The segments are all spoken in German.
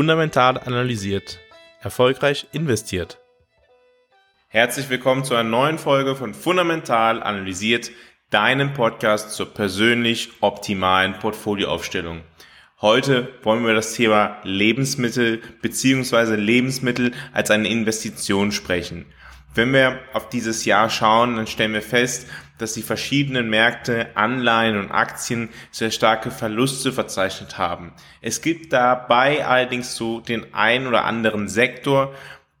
Fundamental analysiert. Erfolgreich investiert. Herzlich willkommen zu einer neuen Folge von Fundamental analysiert, deinem Podcast zur persönlich optimalen Portfolioaufstellung. Heute wollen wir über das Thema Lebensmittel bzw. Lebensmittel als eine Investition sprechen. Wenn wir auf dieses Jahr schauen, dann stellen wir fest, dass die verschiedenen Märkte, Anleihen und Aktien sehr starke Verluste verzeichnet haben. Es gibt dabei allerdings so den ein oder anderen Sektor,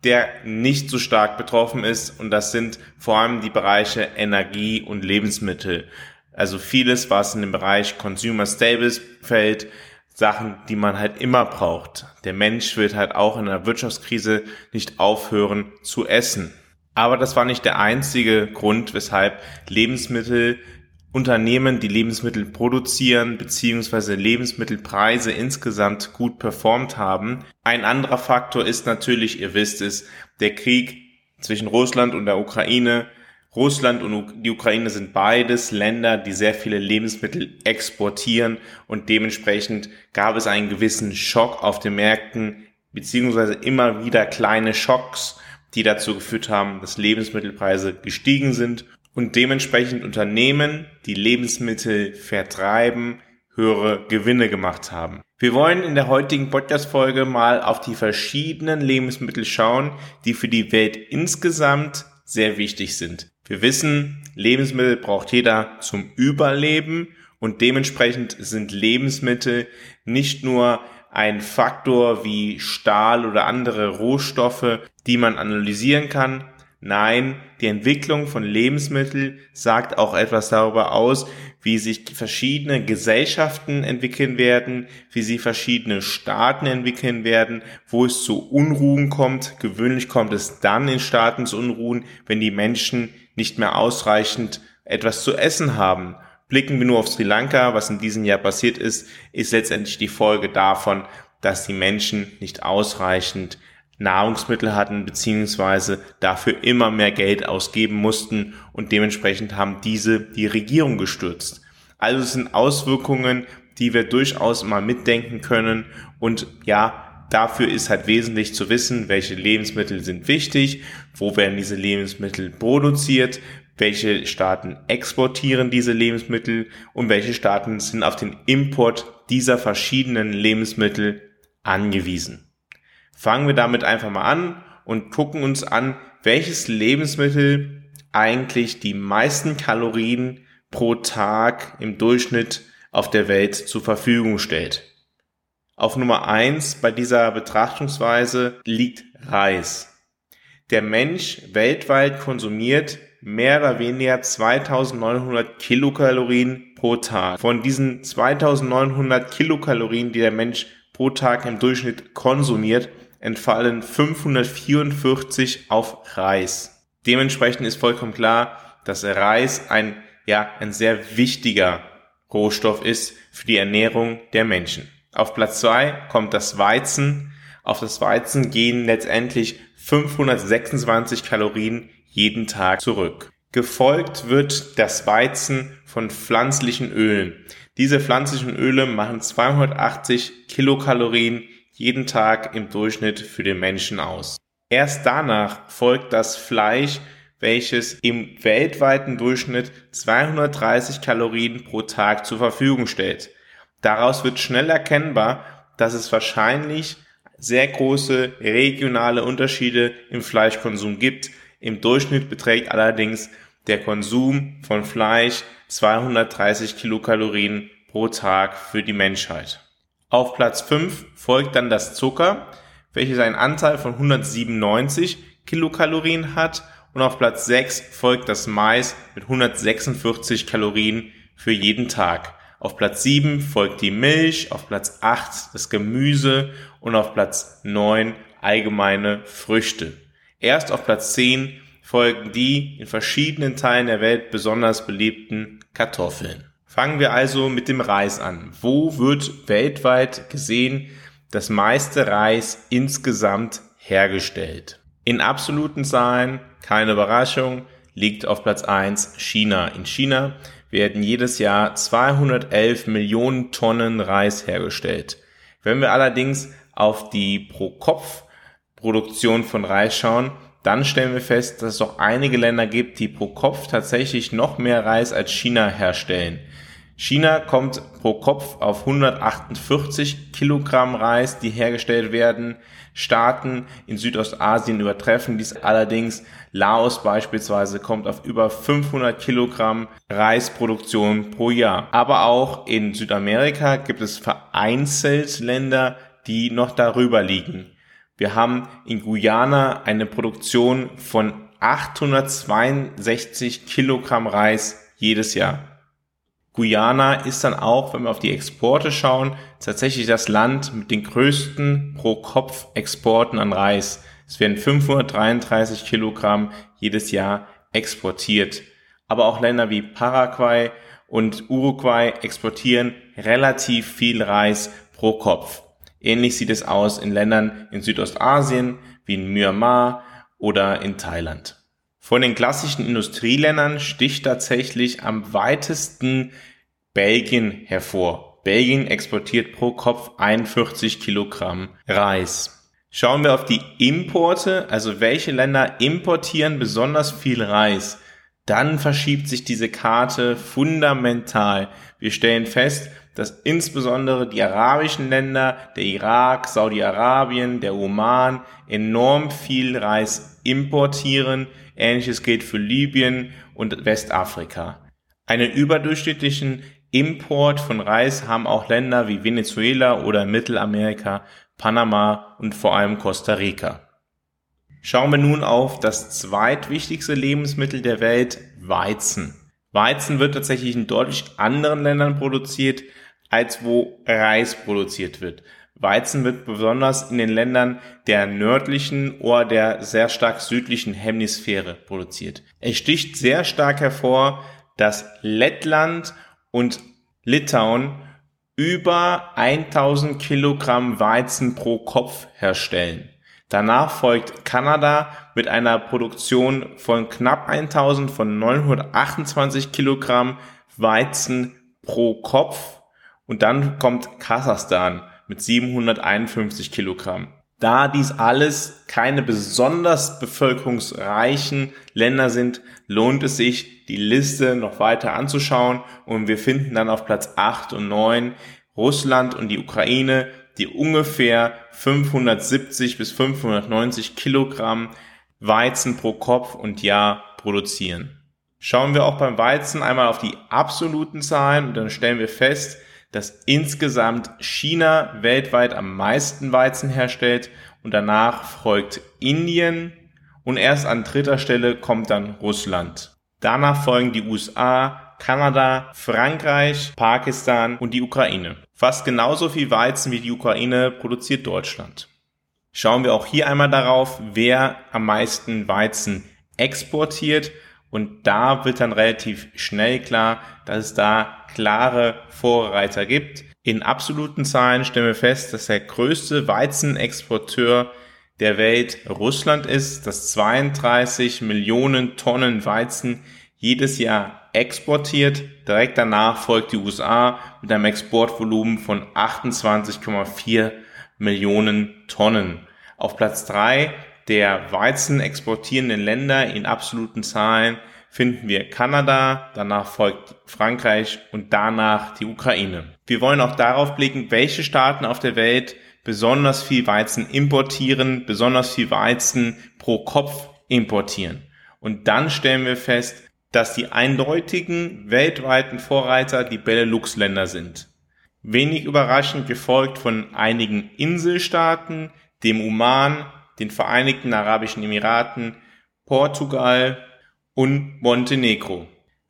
der nicht so stark betroffen ist und das sind vor allem die Bereiche Energie und Lebensmittel. Also vieles, was in dem Bereich Consumer Stables fällt, Sachen, die man halt immer braucht. Der Mensch wird halt auch in einer Wirtschaftskrise nicht aufhören zu essen. Aber das war nicht der einzige Grund, weshalb Lebensmittelunternehmen, die Lebensmittel produzieren, beziehungsweise Lebensmittelpreise insgesamt gut performt haben. Ein anderer Faktor ist natürlich, ihr wisst es, der Krieg zwischen Russland und der Ukraine. Russland und die Ukraine sind beides Länder, die sehr viele Lebensmittel exportieren und dementsprechend gab es einen gewissen Schock auf den Märkten, beziehungsweise immer wieder kleine Schocks die dazu geführt haben, dass Lebensmittelpreise gestiegen sind und dementsprechend Unternehmen, die Lebensmittel vertreiben, höhere Gewinne gemacht haben. Wir wollen in der heutigen Podcast-Folge mal auf die verschiedenen Lebensmittel schauen, die für die Welt insgesamt sehr wichtig sind. Wir wissen, Lebensmittel braucht jeder zum Überleben und dementsprechend sind Lebensmittel nicht nur ein Faktor wie Stahl oder andere Rohstoffe, die man analysieren kann. Nein, die Entwicklung von Lebensmitteln sagt auch etwas darüber aus, wie sich verschiedene Gesellschaften entwickeln werden, wie sich verschiedene Staaten entwickeln werden, wo es zu Unruhen kommt. Gewöhnlich kommt es dann in Staaten zu Unruhen, wenn die Menschen nicht mehr ausreichend etwas zu essen haben. Blicken wir nur auf Sri Lanka, was in diesem Jahr passiert ist, ist letztendlich die Folge davon, dass die Menschen nicht ausreichend Nahrungsmittel hatten, beziehungsweise dafür immer mehr Geld ausgeben mussten und dementsprechend haben diese die Regierung gestürzt. Also es sind Auswirkungen, die wir durchaus mal mitdenken können und ja, dafür ist halt wesentlich zu wissen, welche Lebensmittel sind wichtig, wo werden diese Lebensmittel produziert, welche Staaten exportieren diese Lebensmittel und welche Staaten sind auf den Import dieser verschiedenen Lebensmittel angewiesen. Fangen wir damit einfach mal an und gucken uns an, welches Lebensmittel eigentlich die meisten Kalorien pro Tag im Durchschnitt auf der Welt zur Verfügung stellt. Auf Nummer eins bei dieser Betrachtungsweise liegt Reis. Der Mensch weltweit konsumiert mehr oder weniger 2900 Kilokalorien pro Tag. Von diesen 2900 Kilokalorien, die der Mensch pro Tag im Durchschnitt konsumiert, entfallen 544 auf Reis. Dementsprechend ist vollkommen klar, dass Reis ein, ja, ein sehr wichtiger Rohstoff ist für die Ernährung der Menschen. Auf Platz zwei kommt das Weizen. Auf das Weizen gehen letztendlich 526 Kalorien jeden Tag zurück. Gefolgt wird das Weizen von pflanzlichen Ölen. Diese pflanzlichen Öle machen 280 Kilokalorien jeden Tag im Durchschnitt für den Menschen aus. Erst danach folgt das Fleisch, welches im weltweiten Durchschnitt 230 Kalorien pro Tag zur Verfügung stellt. Daraus wird schnell erkennbar, dass es wahrscheinlich sehr große regionale Unterschiede im Fleischkonsum gibt, im Durchschnitt beträgt allerdings der Konsum von Fleisch 230 Kilokalorien pro Tag für die Menschheit. Auf Platz 5 folgt dann das Zucker, welches einen Anteil von 197 Kilokalorien hat und auf Platz 6 folgt das Mais mit 146 Kalorien für jeden Tag. Auf Platz 7 folgt die Milch, auf Platz 8 das Gemüse und auf Platz 9 allgemeine Früchte. Erst auf Platz 10 folgen die in verschiedenen Teilen der Welt besonders beliebten Kartoffeln. Fangen wir also mit dem Reis an. Wo wird weltweit gesehen das meiste Reis insgesamt hergestellt? In absoluten Zahlen, keine Überraschung, liegt auf Platz 1 China. In China werden jedes Jahr 211 Millionen Tonnen Reis hergestellt. Wenn wir allerdings auf die Pro-Kopf-Produktion von Reis schauen, dann stellen wir fest, dass es auch einige Länder gibt, die pro Kopf tatsächlich noch mehr Reis als China herstellen. China kommt pro Kopf auf 148 Kilogramm Reis, die hergestellt werden. Staaten in Südostasien übertreffen dies allerdings. Laos beispielsweise kommt auf über 500 Kilogramm Reisproduktion pro Jahr. Aber auch in Südamerika gibt es vereinzelt Länder, die noch darüber liegen. Wir haben in Guyana eine Produktion von 862 Kilogramm Reis jedes Jahr. Guyana ist dann auch, wenn wir auf die Exporte schauen, tatsächlich das Land mit den größten Pro-Kopf-Exporten an Reis. Es werden 533 Kilogramm jedes Jahr exportiert. Aber auch Länder wie Paraguay und Uruguay exportieren relativ viel Reis pro Kopf. Ähnlich sieht es aus in Ländern in Südostasien wie in Myanmar oder in Thailand. Von den klassischen Industrieländern sticht tatsächlich am weitesten Belgien hervor. Belgien exportiert pro Kopf 41 Kilogramm Reis. Schauen wir auf die Importe, also welche Länder importieren besonders viel Reis, dann verschiebt sich diese Karte fundamental. Wir stellen fest, dass insbesondere die arabischen Länder, der Irak, Saudi-Arabien, der Oman enorm viel Reis importieren. Ähnliches gilt für Libyen und Westafrika. Einen überdurchschnittlichen Import von Reis haben auch Länder wie Venezuela oder Mittelamerika, Panama und vor allem Costa Rica. Schauen wir nun auf das zweitwichtigste Lebensmittel der Welt, Weizen. Weizen wird tatsächlich in deutlich anderen Ländern produziert, als wo Reis produziert wird. Weizen wird besonders in den Ländern der nördlichen oder der sehr stark südlichen Hemisphäre produziert. Es sticht sehr stark hervor, dass Lettland und Litauen über 1000 Kilogramm Weizen pro Kopf herstellen. Danach folgt Kanada mit einer Produktion von knapp 1000 von 928 Kilogramm Weizen pro Kopf und dann kommt Kasachstan mit 751 Kilogramm. Da dies alles keine besonders bevölkerungsreichen Länder sind, lohnt es sich, die Liste noch weiter anzuschauen und wir finden dann auf Platz 8 und 9 Russland und die Ukraine, die ungefähr 570 bis 590 Kilogramm Weizen pro Kopf und Jahr produzieren. Schauen wir auch beim Weizen einmal auf die absoluten Zahlen und dann stellen wir fest, dass insgesamt China weltweit am meisten Weizen herstellt und danach folgt Indien und erst an dritter Stelle kommt dann Russland. Danach folgen die USA, Kanada, Frankreich, Pakistan und die Ukraine. Fast genauso viel Weizen wie die Ukraine produziert Deutschland. Schauen wir auch hier einmal darauf, wer am meisten Weizen exportiert und da wird dann relativ schnell klar, dass es da klare Vorreiter gibt. In absoluten Zahlen stellen wir fest, dass der größte Weizenexporteur der Welt Russland ist, das 32 Millionen Tonnen Weizen jedes Jahr exportiert. Direkt danach folgt die USA mit einem Exportvolumen von 28,4 Millionen Tonnen. Auf Platz drei der Weizen exportierenden Länder in absoluten Zahlen finden wir Kanada, danach folgt Frankreich und danach die Ukraine. Wir wollen auch darauf blicken, welche Staaten auf der Welt besonders viel Weizen importieren, besonders viel Weizen pro Kopf importieren. Und dann stellen wir fest, dass die eindeutigen weltweiten Vorreiter die Benelux-Länder sind. Wenig überraschend gefolgt von einigen Inselstaaten, dem Oman, den Vereinigten Arabischen Emiraten, Portugal und Montenegro.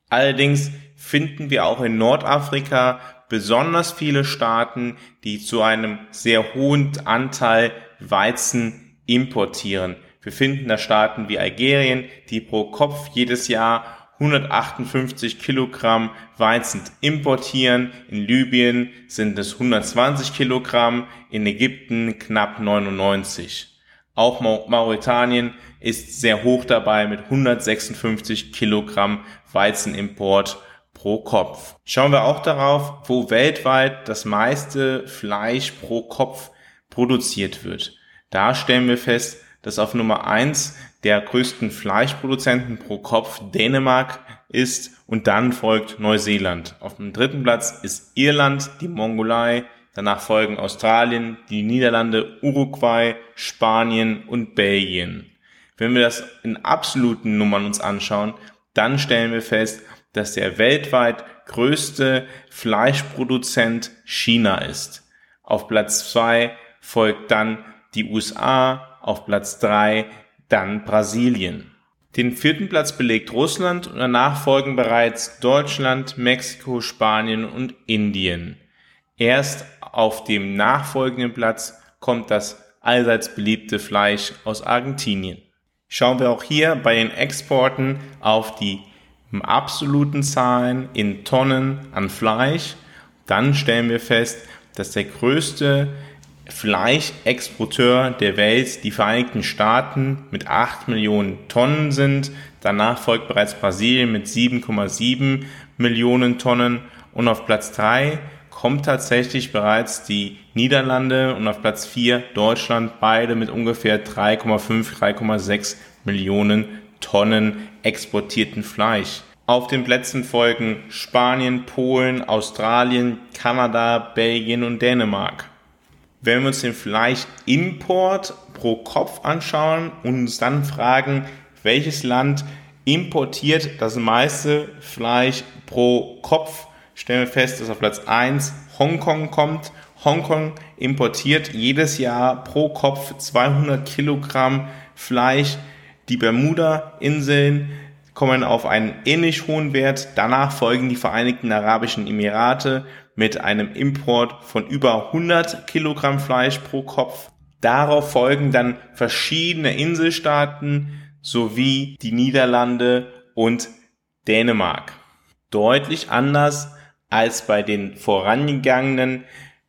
Allerdings finden wir auch in Nordafrika besonders viele Staaten, die zu einem sehr hohen Anteil Weizen importieren. Wir finden da Staaten wie Algerien, die pro Kopf jedes Jahr 158 Kilogramm Weizen importieren. In Libyen sind es 120 Kilogramm, in Ägypten knapp 99. Auch Mauretanien ist sehr hoch dabei mit 156 Kilogramm Weizenimport pro Kopf. Schauen wir auch darauf, wo weltweit das meiste Fleisch pro Kopf produziert wird. Da stellen wir fest, dass auf Nummer eins der größten Fleischproduzenten pro Kopf Dänemark ist und dann folgt Neuseeland. Auf dem dritten Platz ist Irland, die Mongolei, danach folgen Australien, die Niederlande, Uruguay, Spanien und Belgien. Wenn wir das in absoluten Nummern uns anschauen, dann stellen wir fest, dass der weltweit größte Fleischproduzent China ist. Auf Platz zwei folgt dann die USA, auf Platz drei dann Brasilien. Den vierten Platz belegt Russland und danach folgen bereits Deutschland, Mexiko, Spanien und Indien. Erst auf dem nachfolgenden Platz kommt das allseits beliebte Fleisch aus Argentinien. Schauen wir auch hier bei den Exporten auf die absoluten Zahlen in Tonnen an Fleisch, dann stellen wir fest, dass der größte Fleischexporteur der Welt die Vereinigten Staaten mit 8 Millionen Tonnen sind. Danach folgt bereits Brasilien mit 7,7 Millionen Tonnen und auf Platz 3 kommt tatsächlich bereits die Niederlande und auf Platz 4 Deutschland, beide mit ungefähr 3,5, 3,6 Millionen Tonnen exportierten Fleisch. Auf den Plätzen folgen Spanien, Polen, Australien, Kanada, Belgien und Dänemark. Wenn wir uns den Fleischimport pro Kopf anschauen und uns dann fragen, welches Land importiert das meiste Fleisch pro Kopf, stellen wir fest, dass auf Platz 1 Hongkong kommt. Hongkong importiert jedes Jahr pro Kopf 200 Kilogramm Fleisch. Die Bermuda-Inseln kommen auf einen ähnlich hohen Wert. Danach folgen die Vereinigten Arabischen Emirate mit einem Import von über 100 Kilogramm Fleisch pro Kopf. Darauf folgen dann verschiedene Inselstaaten sowie die Niederlande und Dänemark. Deutlich anders als bei den vorangegangenen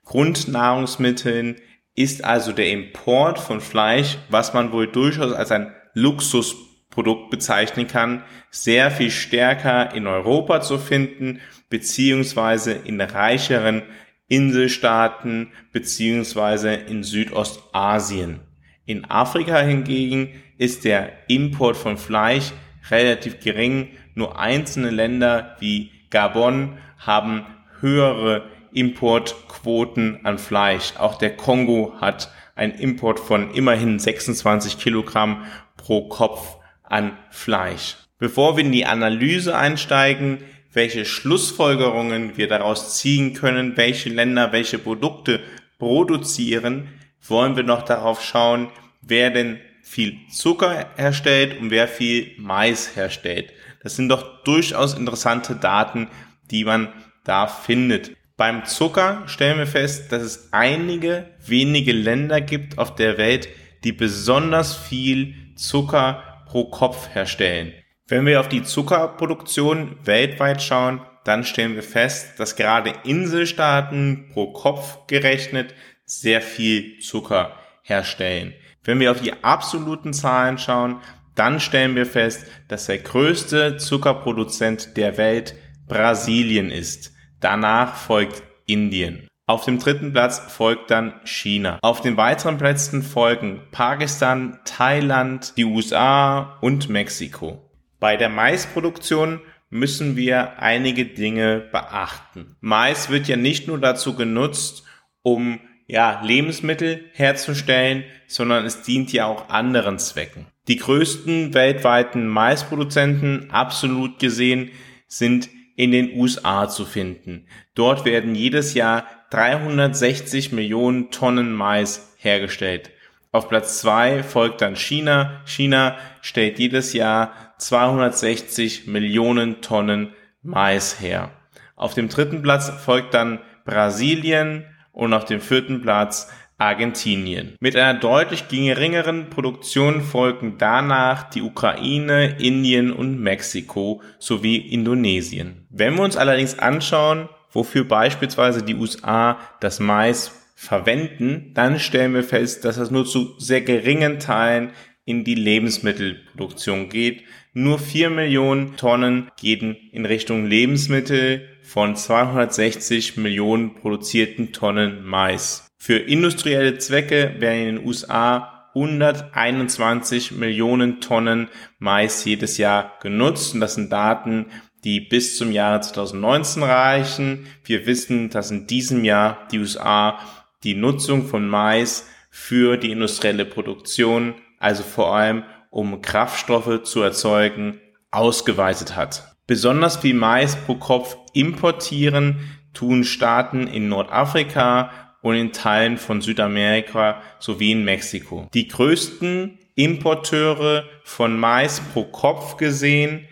Grundnahrungsmitteln ist also der Import von Fleisch, was man wohl durchaus als ein Luxusprodukt bezeichnen kann, sehr viel stärker in Europa zu finden beziehungsweise in reicheren Inselstaaten beziehungsweise in Südostasien. In Afrika hingegen ist der Import von Fleisch relativ gering. Nur einzelne Länder wie Gabon haben höhere Importquoten an Fleisch. Auch der Kongo hat einen Import von immerhin 26 Kilogramm pro Kopf an Fleisch. Bevor wir in die Analyse einsteigen, welche Schlussfolgerungen wir daraus ziehen können, welche Länder welche Produkte produzieren, wollen wir noch darauf schauen, wer denn viel Zucker herstellt und wer viel Mais herstellt. Das sind doch durchaus interessante Daten, die man da findet. Beim Zucker stellen wir fest, dass es einige wenige Länder gibt auf der Welt, die besonders viel Zucker pro Kopf herstellen. Wenn wir auf die Zuckerproduktion weltweit schauen, dann stellen wir fest, dass gerade Inselstaaten pro Kopf gerechnet sehr viel Zucker herstellen. Wenn wir auf die absoluten Zahlen schauen, dann stellen wir fest, dass der größte Zuckerproduzent der Welt Brasilien ist. Danach folgt Indien. Auf dem dritten Platz folgt dann China. Auf den weiteren Plätzen folgen Pakistan, Thailand, die USA und Mexiko. Bei der Maisproduktion müssen wir einige Dinge beachten. Mais wird ja nicht nur dazu genutzt, um ja, Lebensmittel herzustellen, sondern es dient ja auch anderen Zwecken. Die größten weltweiten Maisproduzenten, absolut gesehen, sind in den USA zu finden. Dort werden jedes Jahr 360 Millionen Tonnen Mais hergestellt. Auf Platz zwei folgt dann China. China stellt jedes Jahr 260 Millionen Tonnen Mais her. Auf dem dritten Platz folgt dann Brasilien und auf dem vierten Platz Argentinien. Mit einer deutlich geringeren Produktion folgen danach die Ukraine, Indien und Mexiko sowie Indonesien. Wenn wir uns allerdings anschauen, wofür beispielsweise die USA das Mais verwenden, dann stellen wir fest, dass das nur zu sehr geringen Teilen in die Lebensmittelproduktion geht. Nur 4 Millionen Tonnen gehen in Richtung Lebensmittel von 260 Millionen produzierten Tonnen Mais. Für industrielle Zwecke werden in den USA 121 Millionen Tonnen Mais jedes Jahr genutzt. Und das sind Daten, die bis zum Jahre 2019 reichen. Wir wissen, dass in diesem Jahr die USA die Nutzung von Mais für die industrielle Produktion, also vor allem um Kraftstoffe zu erzeugen, ausgeweitet hat. Besonders viel Mais pro Kopf importieren tun Staaten in Nordafrika und in Teilen von Südamerika sowie in Mexiko. Die größten Importeure von Mais pro Kopf gesehen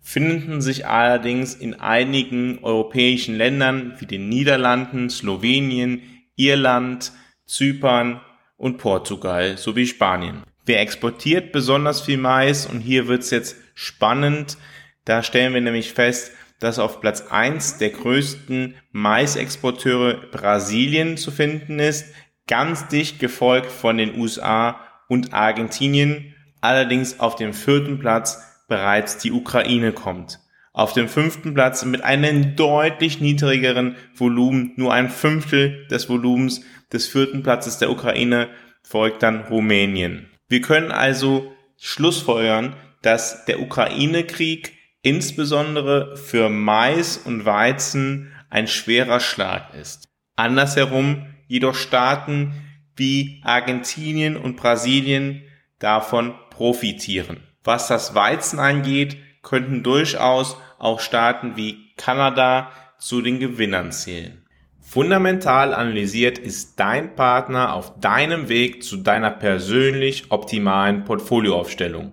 finden sich allerdings in einigen europäischen Ländern wie den Niederlanden, Slowenien, Irland, Zypern und Portugal sowie Spanien. Wer exportiert besonders viel Mais? Und hier wird's jetzt spannend. Da stellen wir nämlich fest, dass auf Platz eins der größten Maisexporteure Brasilien zu finden ist, ganz dicht gefolgt von den USA und Argentinien, allerdings auf dem vierten Platz bereits die Ukraine kommt. Auf dem fünften Platz mit einem deutlich niedrigeren Volumen, nur ein Fünftel des Volumens des vierten Platzes der Ukraine, folgt dann Rumänien. Wir können also schlussfolgern, dass der Ukraine-Krieg insbesondere für Mais und Weizen ein schwerer Schlag ist. Andersherum jedoch Staaten wie Argentinien und Brasilien davon profitieren. Was das Weizen angeht, könnten durchaus auch Staaten wie Kanada zu den Gewinnern zählen. Fundamental analysiert ist dein Partner auf deinem Weg zu deiner persönlich optimalen Portfolioaufstellung.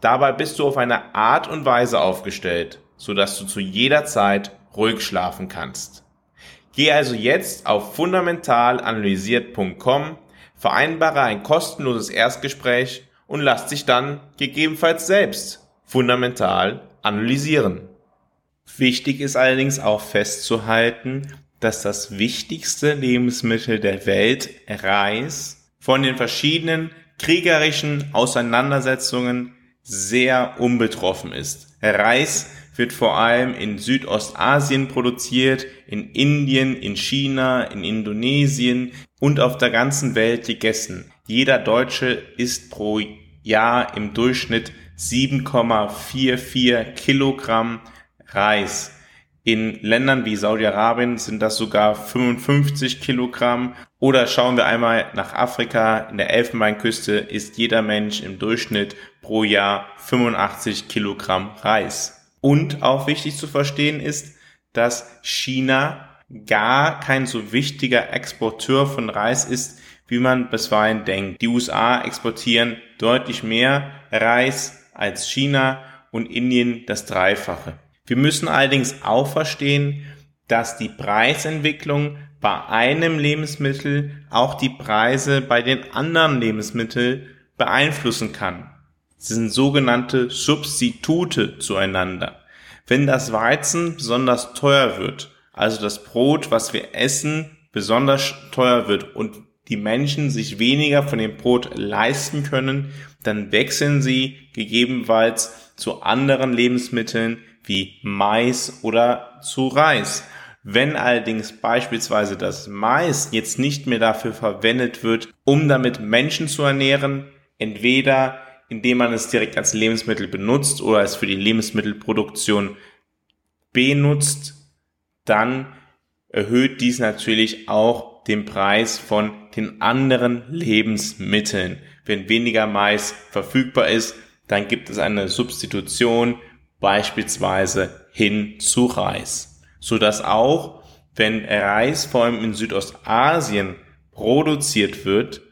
Dabei bist du auf eine Art und Weise aufgestellt, sodass du zu jeder Zeit ruhig schlafen kannst. Geh also jetzt auf fundamentalanalysiert.com, vereinbare ein kostenloses Erstgespräch und lass dich dann gegebenenfalls selbst fundamental analysieren. Wichtig ist allerdings auch festzuhalten, dass das wichtigste Lebensmittel der Welt, Reis, von den verschiedenen kriegerischen Auseinandersetzungen sehr unbetroffen ist. Reis wird vor allem in Südostasien produziert, in Indien, in China, in Indonesien und auf der ganzen Welt gegessen. Jeder Deutsche isst pro Jahr im Durchschnitt 7,44 Kilogramm Reis. In Ländern wie Saudi-Arabien sind das sogar 55 Kilogramm. Oder schauen wir einmal nach Afrika. In der Elfenbeinküste isst jeder Mensch im Durchschnitt pro Jahr 85 Kilogramm Reis. Und auch wichtig zu verstehen ist, dass China gar kein so wichtiger Exporteur von Reis ist, wie man bisweilen denkt. Die USA exportieren deutlich mehr Reis als China und Indien das Dreifache. Wir müssen allerdings auch verstehen, dass die Preisentwicklung bei einem Lebensmittel auch die Preise bei den anderen Lebensmitteln beeinflussen kann. Sie sind sogenannte Substitute zueinander. Wenn das Weizen besonders teuer wird, also das Brot, was wir essen, besonders teuer wird und die Menschen sich weniger von dem Brot leisten können, dann wechseln sie gegebenenfalls zu anderen Lebensmitteln wie Mais oder zu Reis. Wenn allerdings beispielsweise das Mais jetzt nicht mehr dafür verwendet wird, um damit Menschen zu ernähren, entweder indem man es direkt als Lebensmittel benutzt oder es für die Lebensmittelproduktion benutzt, dann erhöht dies natürlich auch den Preis von den anderen Lebensmitteln. wenn weniger Mais verfügbar ist, dann gibt es eine Substitution beispielsweise hin zu Reis, so dass auch wenn Reis vor allem in Südostasien produziert wird,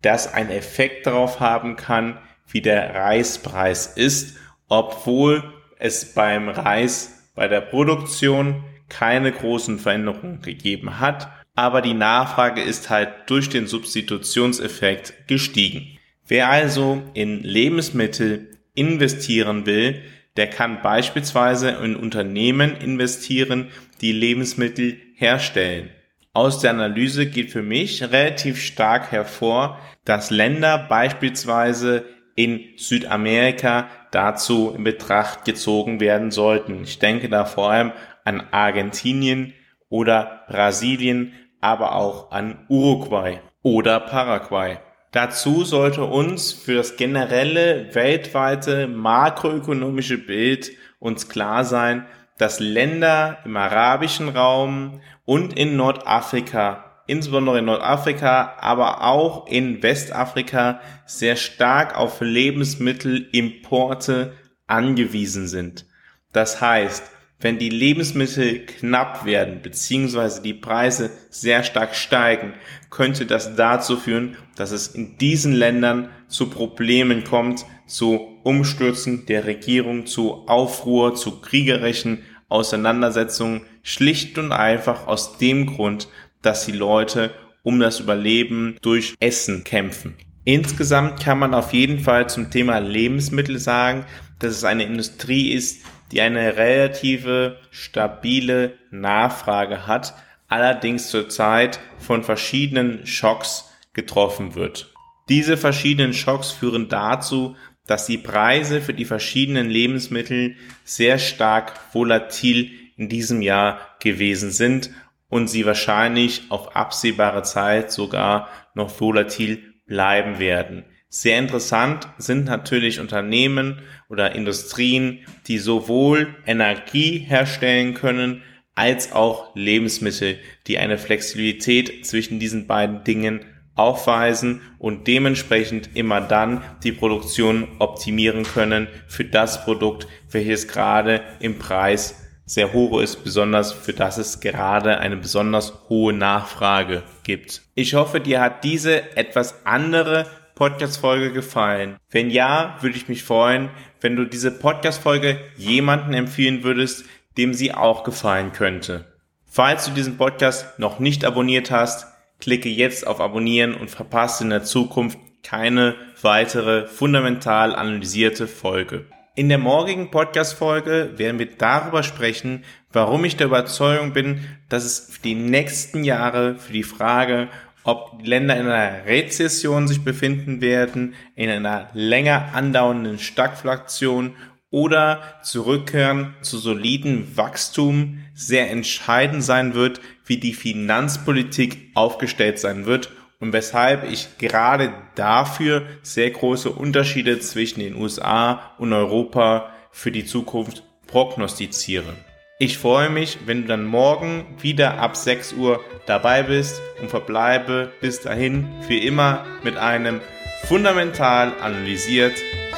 das einen Effekt darauf haben kann, wie der Reispreis ist, obwohl es beim Reis bei der Produktion keine großen Veränderungen gegeben hat, aber die Nachfrage ist halt durch den Substitutionseffekt gestiegen. Wer also in Lebensmittel investieren will, der kann beispielsweise in Unternehmen investieren, die Lebensmittel herstellen. Aus der Analyse geht für mich relativ stark hervor, dass Länder beispielsweise in Südamerika dazu in Betracht gezogen werden sollten. Ich denke da vor allem an Argentinien oder Brasilien, aber auch an Uruguay oder Paraguay. Dazu sollte uns für das generelle weltweite makroökonomische Bild uns klar sein, dass Länder im arabischen Raum und in Nordafrika, insbesondere in Nordafrika, aber auch in Westafrika sehr stark auf Lebensmittelimporte angewiesen sind. Das heißt, wenn die Lebensmittel knapp werden beziehungsweise die Preise sehr stark steigen, könnte das dazu führen, dass es in diesen Ländern zu Problemen kommt, zu Umstürzen der Regierung, zu Aufruhr, zu kriegerischen Auseinandersetzungen, schlicht und einfach aus dem Grund, dass die Leute um das Überleben durch Essen kämpfen. Insgesamt kann man auf jeden Fall zum Thema Lebensmittel sagen, dass es eine Industrie ist, die eine relative stabile Nachfrage hat, allerdings zurzeit von verschiedenen Schocks getroffen wird. Diese verschiedenen Schocks führen dazu, dass die Preise für die verschiedenen Lebensmittel sehr stark volatil in diesem Jahr gewesen sind und sie wahrscheinlich auf absehbare Zeit sogar noch volatil bleiben werden. Sehr interessant sind natürlich Unternehmen oder Industrien, die sowohl Energie herstellen können, als auch Lebensmittel, die eine Flexibilität zwischen diesen beiden Dingen aufweisen und dementsprechend immer dann die Produktion optimieren können für das Produkt, welches gerade im Preis sehr hoch ist, besonders für das es gerade eine besonders hohe Nachfrage gibt. Ich hoffe, dir hat diese etwas andere Podcast-Folge gefallen? Wenn ja, würde ich mich freuen, wenn du diese Podcast-Folge jemanden empfehlen würdest, dem sie auch gefallen könnte. Falls du diesen Podcast noch nicht abonniert hast, klicke jetzt auf Abonnieren und verpasse in der Zukunft keine weitere fundamental analysierte Folge. In der morgigen Podcast-Folge werden wir darüber sprechen, warum ich der Überzeugung bin, dass es für die nächsten Jahre für die Frage, ob Länder in einer Rezession sich befinden werden, in einer länger andauernden Stagflation oder zurückkehren zu soliden Wachstum sehr entscheidend sein wird, wie die Finanzpolitik aufgestellt sein wird und weshalb ich gerade dafür sehr große Unterschiede zwischen den USA und Europa für die Zukunft prognostiziere. Ich freue mich, wenn du dann morgen wieder ab 6 Uhr dabei bist und verbleibe bis dahin für immer mit einem fundamental analysiert,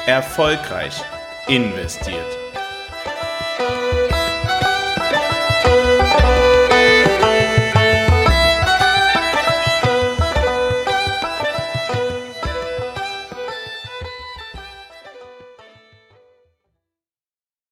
erfolgreich investiert.